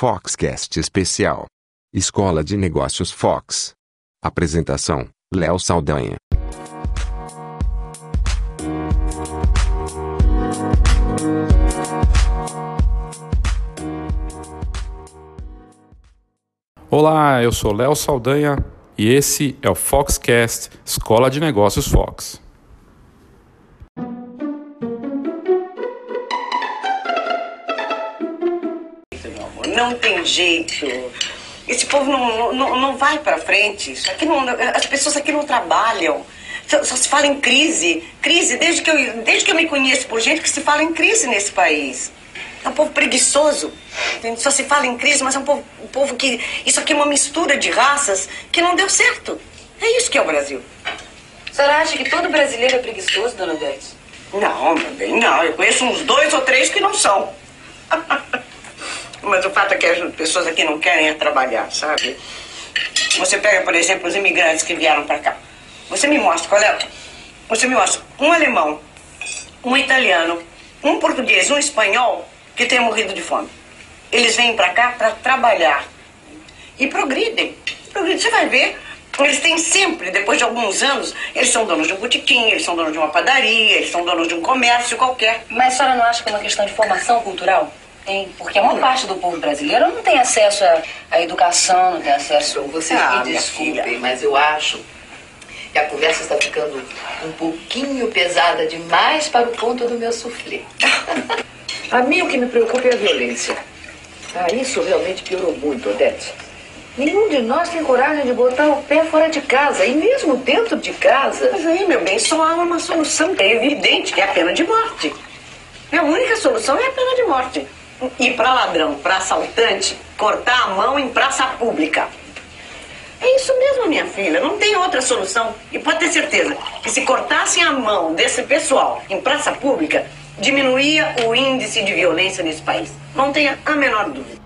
Foxcast Especial. Escola de Negócios Fox. Apresentação: Léo Saldanha. Olá, eu sou Léo Saldanha e esse é o Foxcast Escola de Negócios Fox. Não tem jeito. Esse povo não, não, não vai para frente. Isso aqui não, as pessoas aqui não trabalham. Só, só, se fala em crise. Crise, desde que, eu, desde que eu me conheço por gente que se fala em crise nesse país. É um povo preguiçoso. Só se fala em crise, mas é um povo, um povo que. Isso aqui é uma mistura de raças que não deu certo. É isso que é o Brasil. A senhora acha que todo brasileiro é preguiçoso, dona Odete? Não, meu bem, não. Eu conheço uns dois ou três que não são. Mas o fato é que as pessoas aqui não querem é trabalhar, sabe? Você pega, por exemplo, os imigrantes que vieram para cá. Você me mostra é. Você me mostra um alemão, um italiano, um português, um espanhol que tenha morrido de fome. Eles vêm para cá para trabalhar e progridem. progridem. Você vai ver, eles têm sempre, depois de alguns anos, eles são donos de um botequim, eles são donos de uma padaria, eles são donos de um comércio qualquer. Mas a senhora não acha que é uma questão de formação cultural? Tem, porque a maior parte do povo brasileiro não tem acesso à, à educação, não tem acesso... Vocês Ah, me desculpem, mas eu acho que a conversa está ficando um pouquinho pesada demais para o ponto do meu suflê. A mim o que me preocupa é a violência. Ah, isso realmente piorou muito, Odete. Nenhum de nós tem coragem de botar o pé fora de casa, e mesmo dentro de casa. Mas aí, meu bem, só há uma solução, que é evidente, que é a pena de morte. É a única solução é a pena de morte. E para ladrão, para assaltante, cortar a mão em praça pública. É isso mesmo, minha filha, não tem outra solução. E pode ter certeza que se cortassem a mão desse pessoal em praça pública, diminuía o índice de violência nesse país. Não tenha a menor dúvida.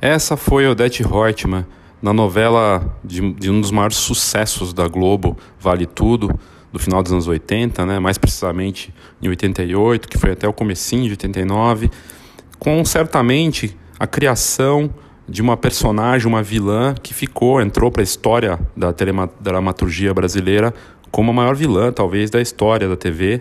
Essa foi Odete Reutemann na novela de, de um dos maiores sucessos da Globo, Vale Tudo, do final dos anos 80, né? mais precisamente em 88, que foi até o comecinho de 89, com certamente a criação de uma personagem, uma vilã que ficou, entrou para a história da dramaturgia brasileira como a maior vilã, talvez, da história da TV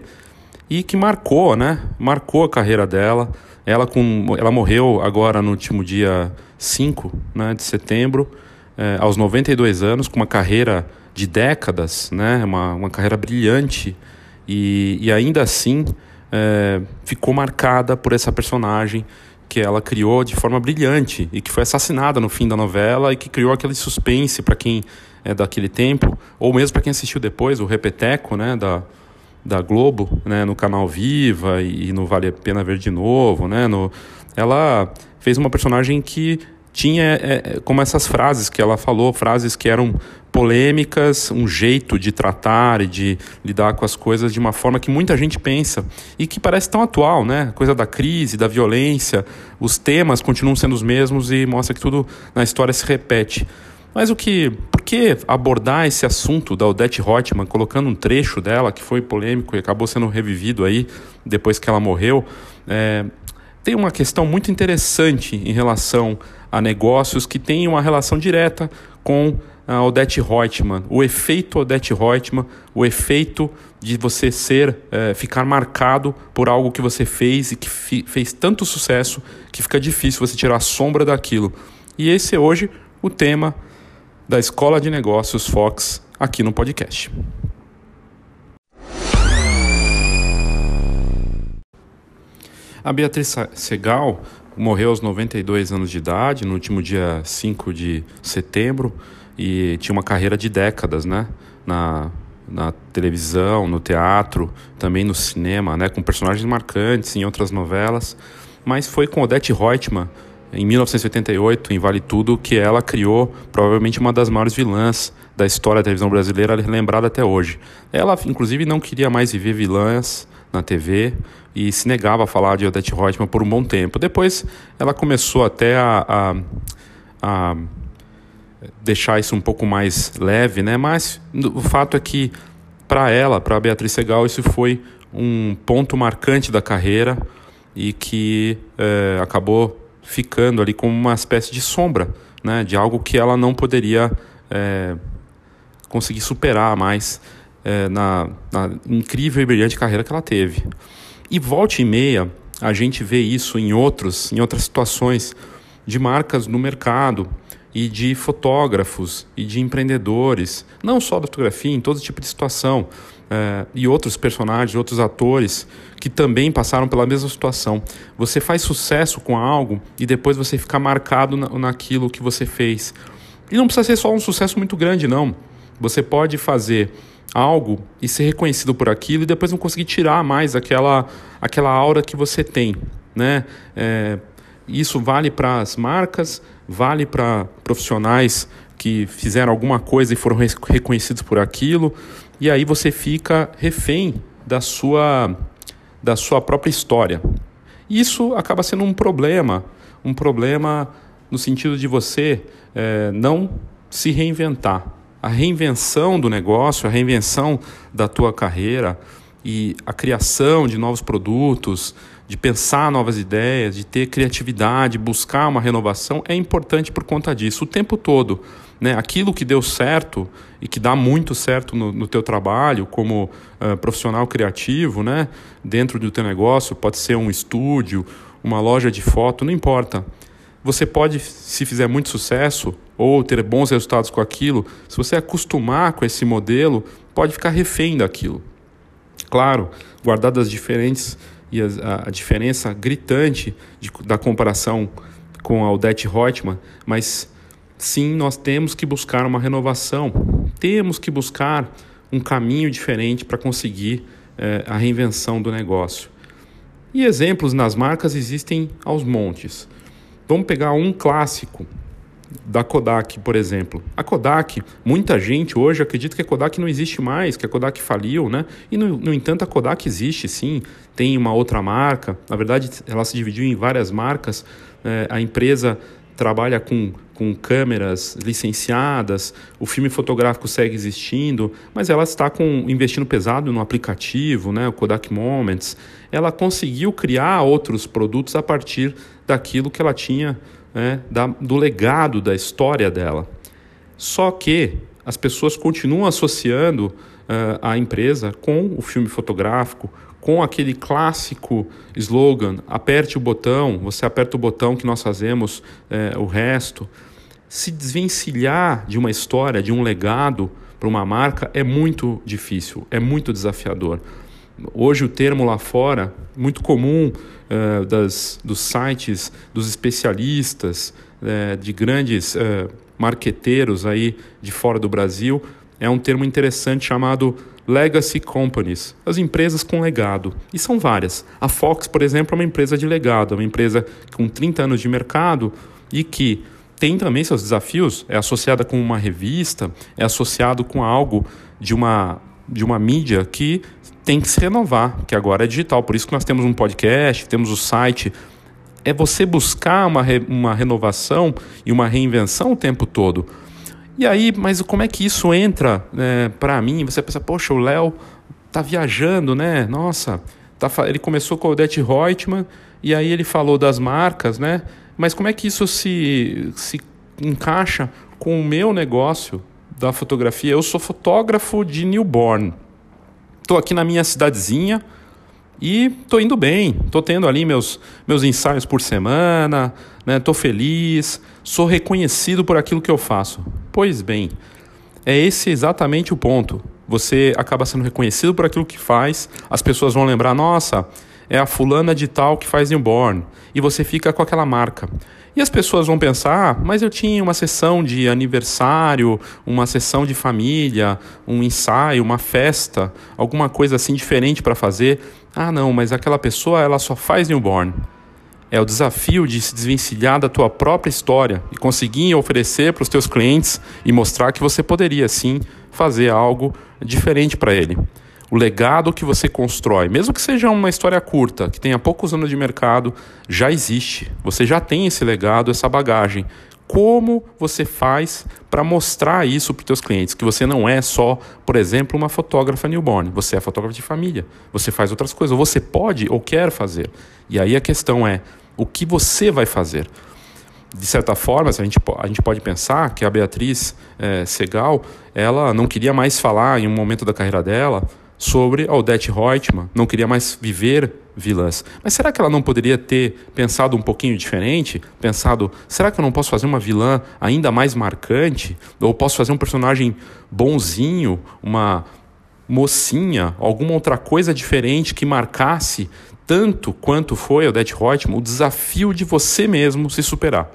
e que marcou, né? Marcou a carreira dela. Ela, com, ela morreu agora no último dia 5 né, de setembro, eh, aos 92 anos, com uma carreira de décadas, né? Uma, uma carreira brilhante e, e ainda assim eh, ficou marcada por essa personagem que ela criou de forma brilhante e que foi assassinada no fim da novela e que criou aquele suspense para quem é daquele tempo, ou mesmo para quem assistiu depois, o Repeteco, né, da, da Globo, né, no canal Viva e, e no Vale a Pena Ver de Novo, né, no, ela fez uma personagem que tinha é, é, como essas frases que ela falou, frases que eram polêmicas, um jeito de tratar e de lidar com as coisas de uma forma que muita gente pensa e que parece tão atual, né? Coisa da crise, da violência, os temas continuam sendo os mesmos e mostra que tudo na história se repete. Mas o que, por que abordar esse assunto da Odete Roitman, colocando um trecho dela que foi polêmico e acabou sendo revivido aí depois que ela morreu? É, tem uma questão muito interessante em relação a negócios que têm uma relação direta com a Odete Reutemann, o efeito Odete Reutemann, o efeito de você ser, eh, ficar marcado por algo que você fez e que fez tanto sucesso que fica difícil você tirar a sombra daquilo. E esse é hoje o tema da Escola de Negócios Fox aqui no podcast. A Beatriz Segal morreu aos 92 anos de idade, no último dia 5 de setembro, e tinha uma carreira de décadas, né? Na, na televisão, no teatro, também no cinema, né? Com personagens marcantes em outras novelas. Mas foi com Odete Reutemann, em 1988, em Vale Tudo, que ela criou provavelmente uma das maiores vilãs da história da televisão brasileira, lembrada até hoje. Ela, inclusive, não queria mais viver vilãs na TV e se negava a falar de Odete Reutemann por um bom tempo. Depois, ela começou até a, a, a deixar isso um pouco mais leve, né? Mas o fato é que para ela, para Beatriz Segal, isso foi um ponto marcante da carreira e que é, acabou ficando ali como uma espécie de sombra, né, de algo que ela não poderia é, conseguir superar mais é, na, na, incrível e brilhante carreira que ela teve. E volta e meia a gente vê isso em outros, em outras situações de marcas no mercado e de fotógrafos e de empreendedores, não só da fotografia, em todo tipo de situação, é, e outros personagens, outros atores que também passaram pela mesma situação. Você faz sucesso com algo e depois você fica marcado na, naquilo que você fez. E não precisa ser só um sucesso muito grande, não. Você pode fazer algo e ser reconhecido por aquilo e depois não conseguir tirar mais aquela, aquela aura que você tem, né? É, isso vale para as marcas, vale para profissionais que fizeram alguma coisa e foram reconhecidos por aquilo, e aí você fica refém da sua, da sua própria história. Isso acaba sendo um problema, um problema no sentido de você é, não se reinventar. A reinvenção do negócio, a reinvenção da tua carreira e a criação de novos produtos, de pensar novas ideias, de ter criatividade, buscar uma renovação, é importante por conta disso o tempo todo. Né? Aquilo que deu certo e que dá muito certo no, no teu trabalho como uh, profissional criativo, né? dentro do teu negócio, pode ser um estúdio, uma loja de foto, não importa. Você pode, se fizer muito sucesso ou ter bons resultados com aquilo, se você acostumar com esse modelo, pode ficar refém daquilo. Claro, guardadas as diferentes e a, a diferença gritante de, da comparação com a Odette Reutemann, mas sim, nós temos que buscar uma renovação, temos que buscar um caminho diferente para conseguir é, a reinvenção do negócio. E exemplos nas marcas existem aos montes. Vamos pegar um clássico da Kodak, por exemplo. A Kodak, muita gente hoje acredita que a Kodak não existe mais, que a Kodak faliu, né? E no, no entanto a Kodak existe sim, tem uma outra marca. Na verdade, ela se dividiu em várias marcas. É, a empresa trabalha com, com câmeras licenciadas, o filme fotográfico segue existindo, mas ela está com, investindo pesado no aplicativo, né, o Kodak Moments. Ela conseguiu criar outros produtos a partir daquilo que ela tinha né, da, do legado da história dela. Só que as pessoas continuam associando uh, a empresa com o filme fotográfico, com aquele clássico slogan: aperte o botão, você aperta o botão que nós fazemos uh, o resto. Se desvencilhar de uma história, de um legado para uma marca é muito difícil, é muito desafiador. Hoje o termo lá fora, muito comum uh, das, dos sites dos especialistas, uh, de grandes uh, marqueteiros aí de fora do Brasil, é um termo interessante chamado legacy companies, as empresas com legado. E são várias. A Fox, por exemplo, é uma empresa de legado, é uma empresa com 30 anos de mercado e que tem também seus desafios, é associada com uma revista, é associado com algo de uma, de uma mídia que tem que se renovar, que agora é digital. Por isso que nós temos um podcast, temos o site. É você buscar uma, re, uma renovação e uma reinvenção o tempo todo. E aí, mas como é que isso entra é, para mim? Você pensa, poxa, o Léo tá viajando, né? Nossa, tá, ele começou com o Odete Reutemann e aí ele falou das marcas, né? Mas como é que isso se, se encaixa com o meu negócio da fotografia? Eu sou fotógrafo de newborn. Estou aqui na minha cidadezinha e estou indo bem. Estou tendo ali meus, meus ensaios por semana, estou né? feliz, sou reconhecido por aquilo que eu faço. Pois bem, é esse exatamente o ponto. Você acaba sendo reconhecido por aquilo que faz, as pessoas vão lembrar, nossa, é a fulana de tal que faz newborn, e você fica com aquela marca. E as pessoas vão pensar, ah, mas eu tinha uma sessão de aniversário, uma sessão de família, um ensaio, uma festa, alguma coisa assim diferente para fazer. Ah, não, mas aquela pessoa ela só faz newborn. É o desafio de se desvencilhar da tua própria história e conseguir oferecer para os teus clientes e mostrar que você poderia sim fazer algo diferente para ele o legado que você constrói, mesmo que seja uma história curta, que tenha poucos anos de mercado, já existe. Você já tem esse legado, essa bagagem. como você faz para mostrar isso para os seus clientes, que você não é só, por exemplo, uma fotógrafa newborn, você é fotógrafa de família, você faz outras coisas, ou você pode ou quer fazer. E aí a questão é, o que você vai fazer? de certa forma, a gente, a gente pode pensar que a Beatriz é, Segal ela não queria mais falar em um momento da carreira dela sobre Odette Reutemann, não queria mais viver vilãs. Mas será que ela não poderia ter pensado um pouquinho diferente? Pensado, será que eu não posso fazer uma vilã ainda mais marcante? Ou posso fazer um personagem bonzinho, uma mocinha, alguma outra coisa diferente que marcasse tanto quanto foi Odette Reutemann o desafio de você mesmo se superar.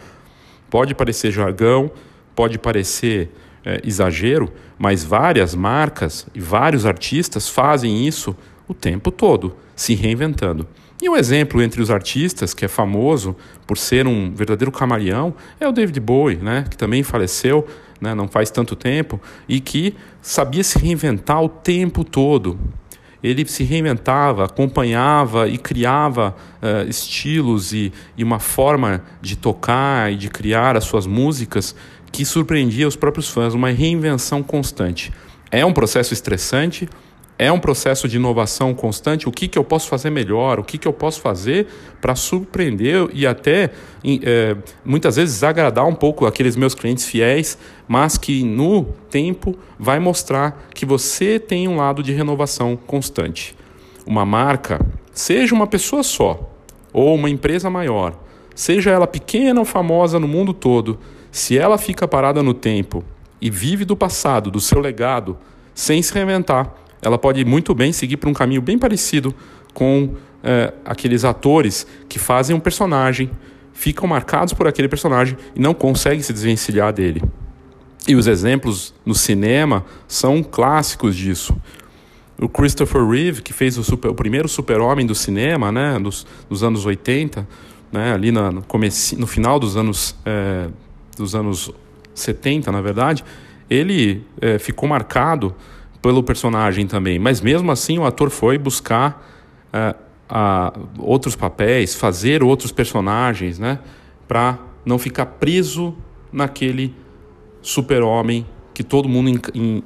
Pode parecer jargão, pode parecer é, exagero, mas várias marcas e vários artistas fazem isso o tempo todo, se reinventando. E um exemplo entre os artistas, que é famoso por ser um verdadeiro camaleão, é o David Bowie, né, que também faleceu né, não faz tanto tempo e que sabia se reinventar o tempo todo. Ele se reinventava, acompanhava e criava uh, estilos e, e uma forma de tocar e de criar as suas músicas que surpreendia os próprios fãs, uma reinvenção constante. É um processo estressante, é um processo de inovação constante. O que, que eu posso fazer melhor? O que, que eu posso fazer para surpreender e até é, muitas vezes agradar um pouco aqueles meus clientes fiéis, mas que no tempo vai mostrar que você tem um lado de renovação constante. Uma marca, seja uma pessoa só ou uma empresa maior, seja ela pequena ou famosa no mundo todo, se ela fica parada no tempo e vive do passado, do seu legado, sem se reinventar, ela pode muito bem seguir por um caminho bem parecido com é, aqueles atores que fazem um personagem, ficam marcados por aquele personagem e não conseguem se desvencilhar dele. E os exemplos no cinema são clássicos disso. O Christopher Reeve, que fez o, super, o primeiro super-homem do cinema, né, dos, anos 80, né, ali na, no, comece, no final dos anos, é, dos anos 70, na verdade, ele é, ficou marcado pelo personagem também. Mas mesmo assim, o ator foi buscar uh, uh, outros papéis, fazer outros personagens, né? Para não ficar preso naquele super-homem que todo mundo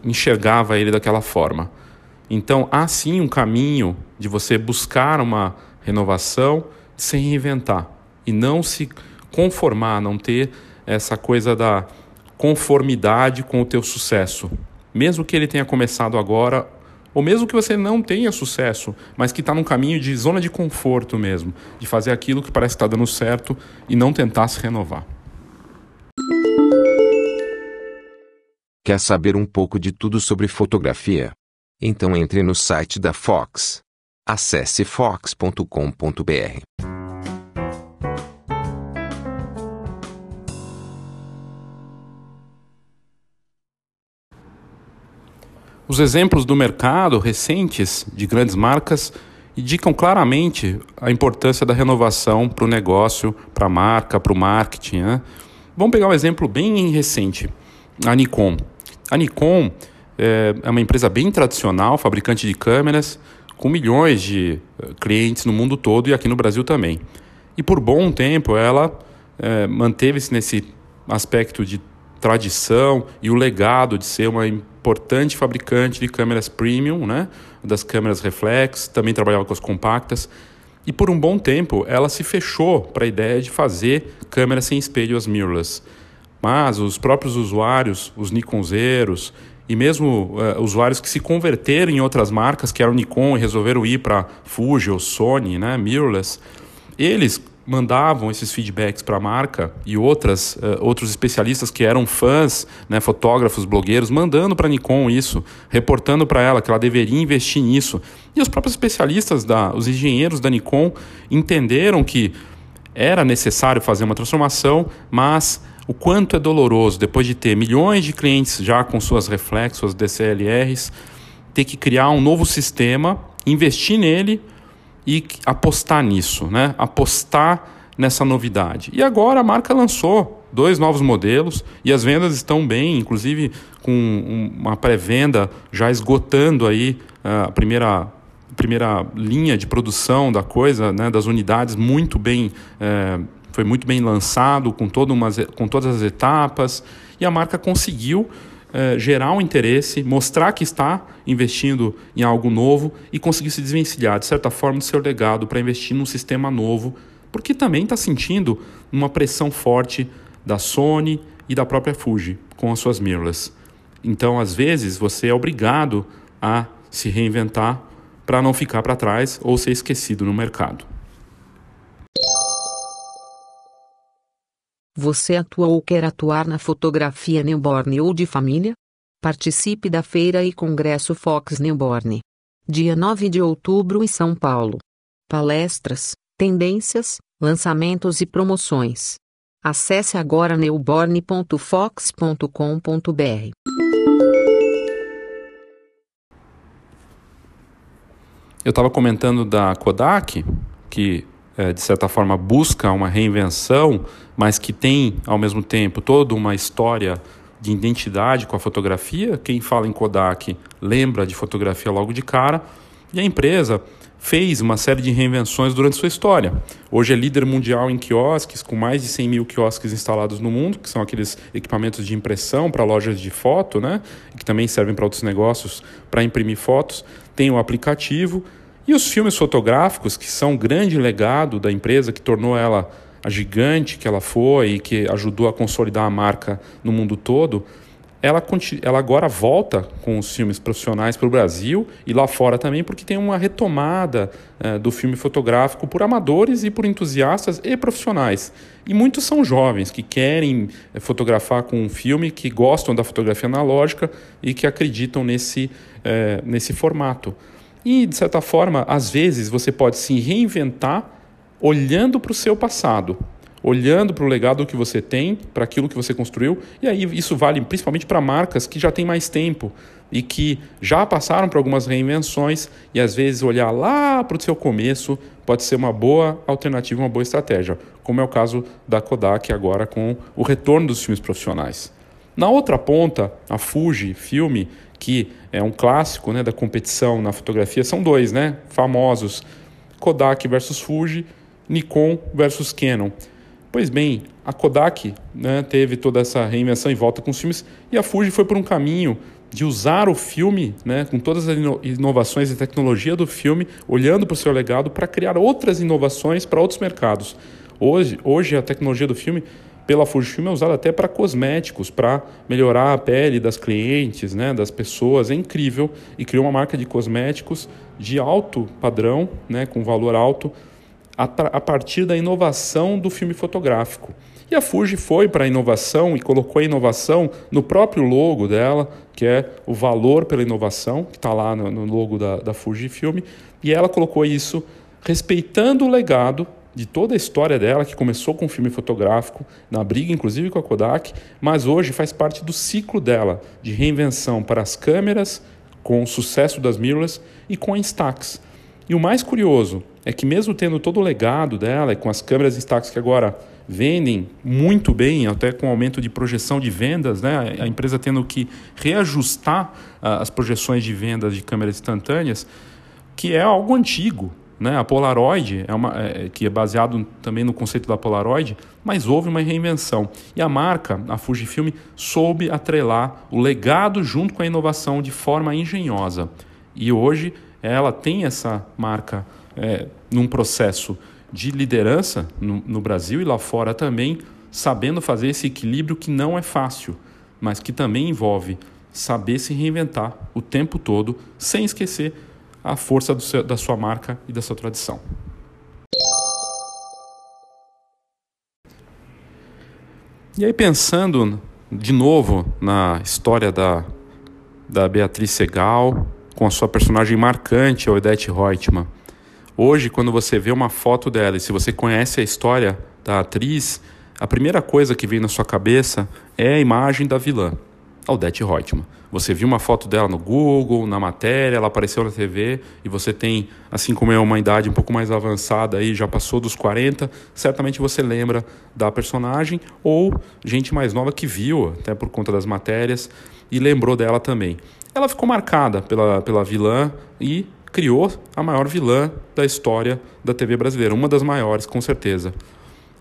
enxergava ele daquela forma. Então, há sim um caminho de você buscar uma renovação sem reinventar e não se conformar, não ter essa coisa da conformidade com o teu sucesso mesmo que ele tenha começado agora, ou mesmo que você não tenha sucesso, mas que está num caminho de zona de conforto mesmo, de fazer aquilo que parece estar tá dando certo e não tentar se renovar. Quer saber um pouco de tudo sobre fotografia? Então entre no site da Fox. Acesse fox.com.br. Os exemplos do mercado recentes de grandes marcas indicam claramente a importância da renovação para o negócio, para a marca, para o marketing. Né? Vamos pegar um exemplo bem recente: a Nikon. A Nikon é, é uma empresa bem tradicional, fabricante de câmeras, com milhões de eh, clientes no mundo todo e aqui no Brasil também. E por bom tempo ela é, manteve-se nesse aspecto de tradição e o legado de ser uma importante fabricante de câmeras premium, né? das câmeras reflex, também trabalhava com as compactas. E por um bom tempo ela se fechou para a ideia de fazer câmeras sem espelho, as mirrorless. Mas os próprios usuários, os Nikonzeiros e mesmo uh, usuários que se converteram em outras marcas, que eram Nikon e resolveram ir para Fuji ou Sony, né, mirrorless, eles mandavam esses feedbacks para a marca e outras, uh, outros especialistas que eram fãs, né, fotógrafos, blogueiros, mandando para a Nikon isso, reportando para ela que ela deveria investir nisso. E os próprios especialistas, da, os engenheiros da Nikon, entenderam que era necessário fazer uma transformação, mas o quanto é doloroso depois de ter milhões de clientes já com suas reflexos, suas DCLRs, ter que criar um novo sistema, investir nele e apostar nisso, né? apostar nessa novidade. E agora a marca lançou dois novos modelos e as vendas estão bem, inclusive com uma pré-venda já esgotando aí ah, a primeira primeira linha de produção da coisa, né, das unidades muito bem é, foi muito bem lançado, com, todo com todas as etapas, e a marca conseguiu eh, gerar um interesse, mostrar que está investindo em algo novo e conseguir se desvencilhar, de certa forma, do seu legado para investir num sistema novo, porque também está sentindo uma pressão forte da Sony e da própria Fuji com as suas mirrorless. Então, às vezes, você é obrigado a se reinventar para não ficar para trás ou ser esquecido no mercado. Você atua ou quer atuar na fotografia newborn ou de família? Participe da Feira e Congresso Fox Newborn. Dia 9 de outubro em São Paulo. Palestras, tendências, lançamentos e promoções. Acesse agora newborn.fox.com.br. Eu estava comentando da Kodak, que de certa forma busca uma reinvenção, mas que tem ao mesmo tempo toda uma história de identidade com a fotografia. Quem fala em Kodak lembra de fotografia logo de cara. E a empresa fez uma série de reinvenções durante sua história. Hoje é líder mundial em quiosques, com mais de 100 mil quiosques instalados no mundo, que são aqueles equipamentos de impressão para lojas de foto, né? que também servem para outros negócios para imprimir fotos. Tem o aplicativo e os filmes fotográficos, que são um grande legado da empresa, que tornou ela a gigante que ela foi e que ajudou a consolidar a marca no mundo todo, ela, ela agora volta com os filmes profissionais para o Brasil e lá fora também, porque tem uma retomada é, do filme fotográfico por amadores e por entusiastas e profissionais. E muitos são jovens que querem é, fotografar com um filme, que gostam da fotografia analógica e que acreditam nesse, é, nesse formato. E, de certa forma, às vezes você pode se reinventar olhando para o seu passado, olhando para o legado que você tem, para aquilo que você construiu, e aí isso vale principalmente para marcas que já têm mais tempo e que já passaram por algumas reinvenções, e às vezes olhar lá para o seu começo pode ser uma boa alternativa, uma boa estratégia, como é o caso da Kodak agora com o retorno dos filmes profissionais. Na outra ponta, a Fuji Filme que é um clássico né, da competição na fotografia, são dois, né, famosos, Kodak versus Fuji, Nikon versus Canon. Pois bem, a Kodak né, teve toda essa reinvenção em volta com os filmes e a Fuji foi por um caminho de usar o filme, né, com todas as inovações e tecnologia do filme, olhando para o seu legado para criar outras inovações para outros mercados. Hoje, hoje a tecnologia do filme pela Fujifilm é usado até para cosméticos, para melhorar a pele das clientes, né, das pessoas. É incrível e criou uma marca de cosméticos de alto padrão, né, com valor alto, a, a partir da inovação do filme fotográfico. E a Fuji foi para a inovação e colocou a inovação no próprio logo dela, que é o valor pela inovação, que está lá no, no, logo da, da Fujifilm, e ela colocou isso respeitando o legado de toda a história dela, que começou com um filme fotográfico, na briga inclusive com a Kodak, mas hoje faz parte do ciclo dela de reinvenção para as câmeras, com o sucesso das mirrorless e com a Instax. E o mais curioso é que mesmo tendo todo o legado dela e com as câmeras Instax que agora vendem muito bem, até com aumento de projeção de vendas, né? a empresa tendo que reajustar uh, as projeções de vendas de câmeras instantâneas, que é algo antigo. Né? A Polaroid, é uma, é, que é baseado também no conceito da Polaroid, mas houve uma reinvenção. E a marca, a Fujifilm, soube atrelar o legado junto com a inovação de forma engenhosa. E hoje ela tem essa marca é, num processo de liderança no, no Brasil e lá fora também, sabendo fazer esse equilíbrio que não é fácil, mas que também envolve saber se reinventar o tempo todo, sem esquecer a força seu, da sua marca e da sua tradição. E aí, pensando de novo na história da, da Beatriz Segal, com a sua personagem marcante, a Odette Reutemann. Hoje, quando você vê uma foto dela e se você conhece a história da atriz, a primeira coisa que vem na sua cabeça é a imagem da vilã. Aldete Reutemann. Você viu uma foto dela no Google, na matéria, ela apareceu na TV e você tem, assim como é uma idade um pouco mais avançada aí, já passou dos 40, certamente você lembra da personagem ou gente mais nova que viu, até por conta das matérias, e lembrou dela também. Ela ficou marcada pela, pela vilã e criou a maior vilã da história da TV brasileira, uma das maiores, com certeza.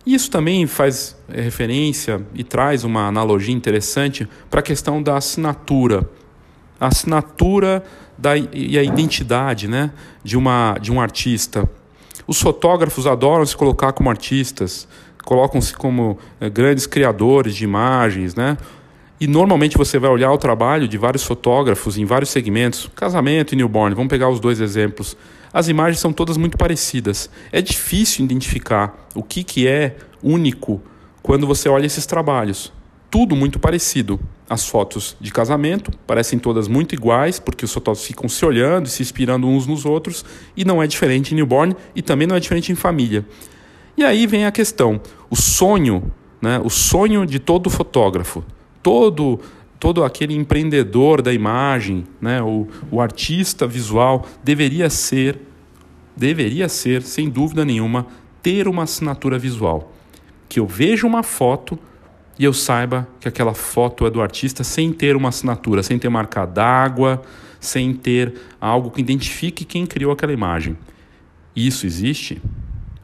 Isso também faz é, referência e traz uma analogia interessante para a questão da assinatura. A assinatura da, e a identidade né, de, uma, de um artista. Os fotógrafos adoram se colocar como artistas, colocam-se como é, grandes criadores de imagens, né? E normalmente você vai olhar o trabalho de vários fotógrafos em vários segmentos, casamento e newborn, vamos pegar os dois exemplos. As imagens são todas muito parecidas. É difícil identificar o que, que é único quando você olha esses trabalhos. Tudo muito parecido. As fotos de casamento parecem todas muito iguais, porque os fotógrafos ficam se olhando e se inspirando uns nos outros, e não é diferente em newborn e também não é diferente em família. E aí vem a questão: o sonho, né, o sonho de todo fotógrafo todo todo aquele empreendedor da imagem, né, o, o artista visual deveria ser, deveria ser, sem dúvida nenhuma, ter uma assinatura visual. Que eu veja uma foto e eu saiba que aquela foto é do artista sem ter uma assinatura, sem ter marca d'água, sem ter algo que identifique quem criou aquela imagem. Isso existe?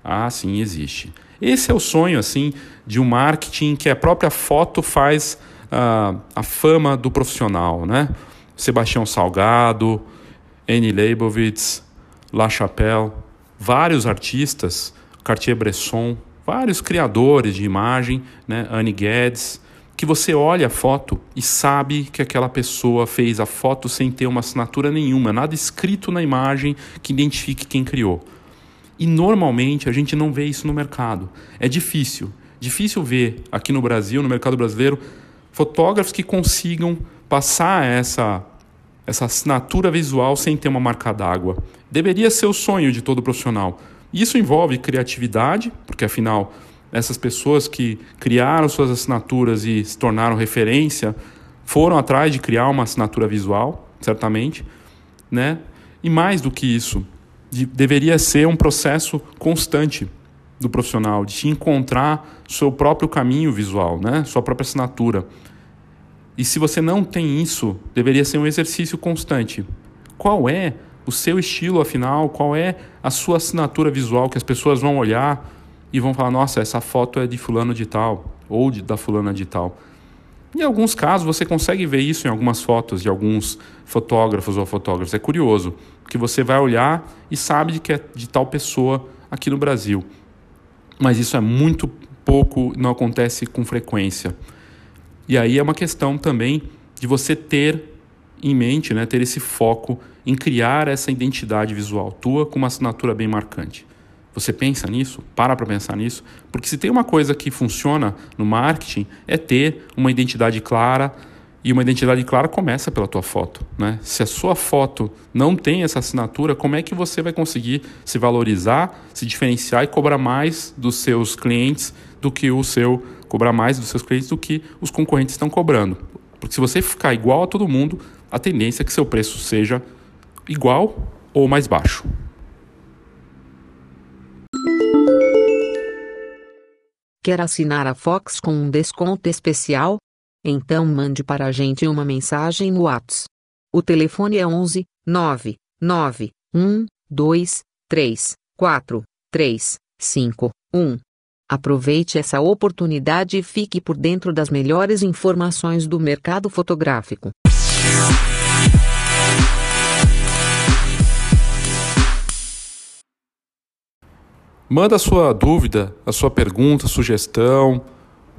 Ah, sim, existe. Esse é o sonho assim de um marketing que a própria foto faz a, a fama do profissional, né? Sebastião Salgado, Annie Leibovitz, La Chapelle, vários artistas, Cartier-Bresson, vários criadores de imagem, né? Annie Guedes, que você olha a foto e sabe que aquela pessoa fez a foto sem ter uma assinatura nenhuma, nada escrito na imagem que identifique quem criou. E normalmente a gente não vê isso no mercado. É difícil. Difícil ver aqui no Brasil, no mercado brasileiro, fotógrafos que consigam passar essa, essa assinatura visual sem ter uma marca d'água. Deveria ser o sonho de todo profissional. Isso envolve criatividade, porque afinal, essas pessoas que criaram suas assinaturas e se tornaram referência foram atrás de criar uma assinatura visual, certamente, né? E mais do que isso, de, deveria ser um processo constante do profissional, de encontrar seu próprio caminho visual, né? sua própria assinatura. E se você não tem isso, deveria ser um exercício constante. Qual é o seu estilo, afinal? Qual é a sua assinatura visual que as pessoas vão olhar e vão falar: nossa, essa foto é de fulano de tal, ou de, da fulana de tal. Em alguns casos, você consegue ver isso em algumas fotos de alguns fotógrafos ou fotógrafos. É curioso, que você vai olhar e sabe que é de tal pessoa aqui no Brasil mas isso é muito pouco, não acontece com frequência. E aí é uma questão também de você ter em mente, né, ter esse foco em criar essa identidade visual tua com uma assinatura bem marcante. Você pensa nisso? Para para pensar nisso, porque se tem uma coisa que funciona no marketing é ter uma identidade clara, e uma identidade clara começa pela tua foto. Né? Se a sua foto não tem essa assinatura, como é que você vai conseguir se valorizar, se diferenciar e cobrar mais dos seus clientes do que o seu cobrar mais dos seus clientes do que os concorrentes estão cobrando? Porque se você ficar igual a todo mundo, a tendência é que seu preço seja igual ou mais baixo. Quer assinar a Fox com um desconto especial? Então mande para a gente uma mensagem no WhatsApp. O telefone é 11 9 9 1 2 3 4 3 5 1. Aproveite essa oportunidade e fique por dentro das melhores informações do mercado fotográfico. Manda a sua dúvida, a sua pergunta, sugestão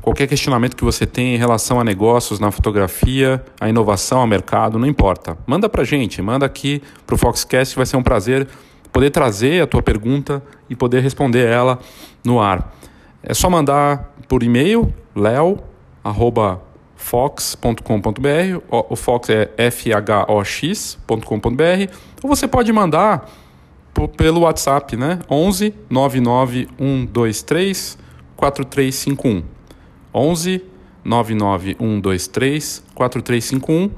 qualquer questionamento que você tem em relação a negócios na fotografia, a inovação, ao mercado, não importa. Manda para gente, manda aqui para o Foxcast, vai ser um prazer poder trazer a tua pergunta e poder responder ela no ar. É só mandar por e-mail, leo@fox.com.br, o Fox é f-h-o-x.com.br, ou você pode mandar pelo WhatsApp, né? 11 99123 4351. 11 99123 4351.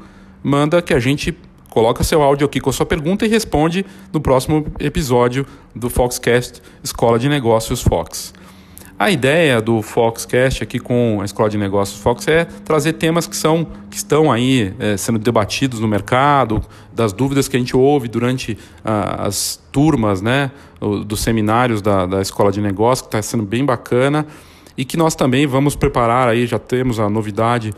Manda que a gente coloca seu áudio aqui com a sua pergunta e responde no próximo episódio do Foxcast Escola de Negócios Fox. A ideia do Foxcast aqui com a Escola de Negócios Fox é trazer temas que são que estão aí é, sendo debatidos no mercado, das dúvidas que a gente ouve durante ah, as turmas, né, dos seminários da, da Escola de Negócios, que está sendo bem bacana e que nós também vamos preparar aí, já temos a novidade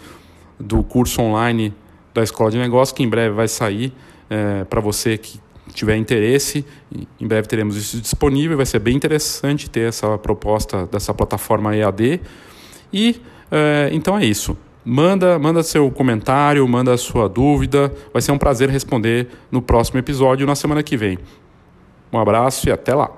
do curso online da Escola de Negócios, que em breve vai sair é, para você que tiver interesse. Em breve teremos isso disponível, vai ser bem interessante ter essa proposta dessa plataforma EAD. E é, então é isso. Manda, manda seu comentário, manda sua dúvida. Vai ser um prazer responder no próximo episódio na semana que vem. Um abraço e até lá.